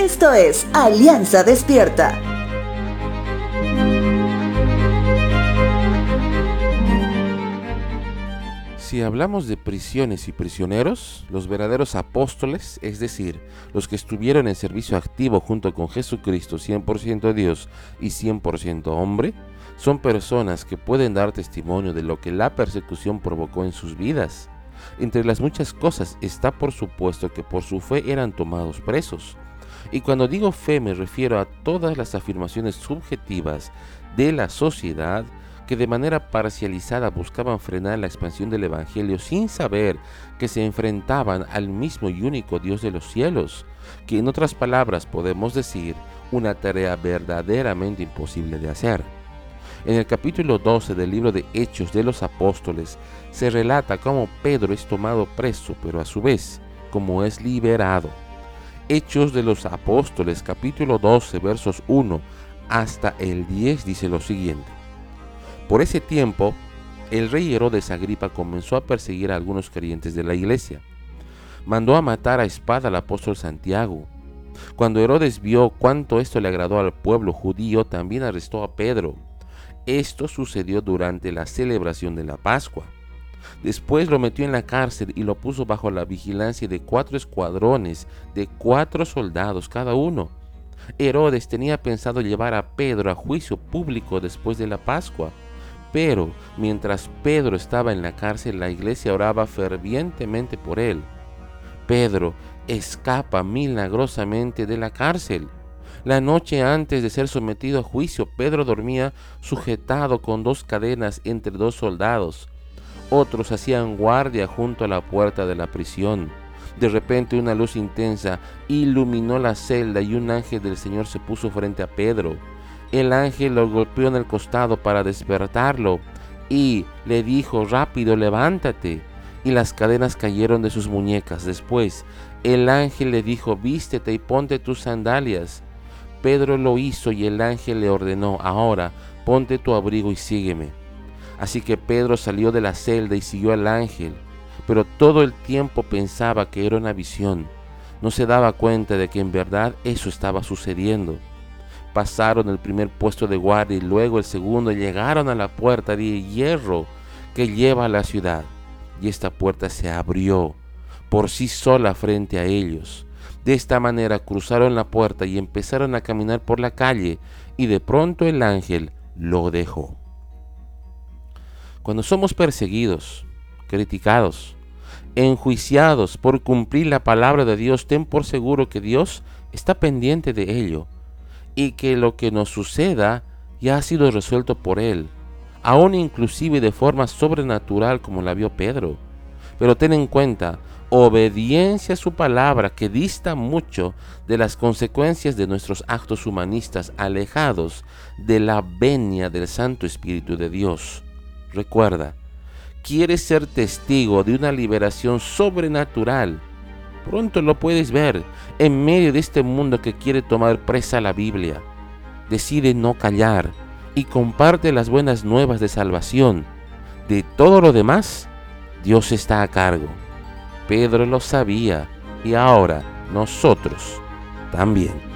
Esto es Alianza Despierta. Si hablamos de prisiones y prisioneros, los verdaderos apóstoles, es decir, los que estuvieron en servicio activo junto con Jesucristo 100% Dios y 100% hombre, son personas que pueden dar testimonio de lo que la persecución provocó en sus vidas. Entre las muchas cosas está por supuesto que por su fe eran tomados presos. Y cuando digo fe me refiero a todas las afirmaciones subjetivas de la sociedad que de manera parcializada buscaban frenar la expansión del Evangelio sin saber que se enfrentaban al mismo y único Dios de los cielos, que en otras palabras podemos decir una tarea verdaderamente imposible de hacer. En el capítulo 12 del libro de Hechos de los Apóstoles se relata cómo Pedro es tomado preso, pero a su vez como es liberado. Hechos de los Apóstoles capítulo 12 versos 1 hasta el 10 dice lo siguiente. Por ese tiempo, el rey Herodes Agripa comenzó a perseguir a algunos creyentes de la iglesia. Mandó a matar a espada al apóstol Santiago. Cuando Herodes vio cuánto esto le agradó al pueblo judío, también arrestó a Pedro. Esto sucedió durante la celebración de la Pascua. Después lo metió en la cárcel y lo puso bajo la vigilancia de cuatro escuadrones de cuatro soldados cada uno. Herodes tenía pensado llevar a Pedro a juicio público después de la Pascua. Pero mientras Pedro estaba en la cárcel, la iglesia oraba fervientemente por él. Pedro escapa milagrosamente de la cárcel. La noche antes de ser sometido a juicio, Pedro dormía sujetado con dos cadenas entre dos soldados. Otros hacían guardia junto a la puerta de la prisión. De repente una luz intensa iluminó la celda y un ángel del Señor se puso frente a Pedro el ángel lo golpeó en el costado para despertarlo y le dijo, rápido, levántate. Y las cadenas cayeron de sus muñecas. Después, el ángel le dijo, vístete y ponte tus sandalias. Pedro lo hizo y el ángel le ordenó, ahora ponte tu abrigo y sígueme. Así que Pedro salió de la celda y siguió al ángel, pero todo el tiempo pensaba que era una visión. No se daba cuenta de que en verdad eso estaba sucediendo pasaron el primer puesto de guardia y luego el segundo llegaron a la puerta de hierro que lleva a la ciudad. Y esta puerta se abrió por sí sola frente a ellos. De esta manera cruzaron la puerta y empezaron a caminar por la calle y de pronto el ángel lo dejó. Cuando somos perseguidos, criticados, enjuiciados por cumplir la palabra de Dios, ten por seguro que Dios está pendiente de ello y que lo que nos suceda ya ha sido resuelto por Él, aún inclusive de forma sobrenatural como la vio Pedro. Pero ten en cuenta, obediencia a su palabra que dista mucho de las consecuencias de nuestros actos humanistas alejados de la venia del Santo Espíritu de Dios. Recuerda, quieres ser testigo de una liberación sobrenatural Pronto lo puedes ver en medio de este mundo que quiere tomar presa la Biblia. Decide no callar y comparte las buenas nuevas de salvación. De todo lo demás, Dios está a cargo. Pedro lo sabía y ahora nosotros también.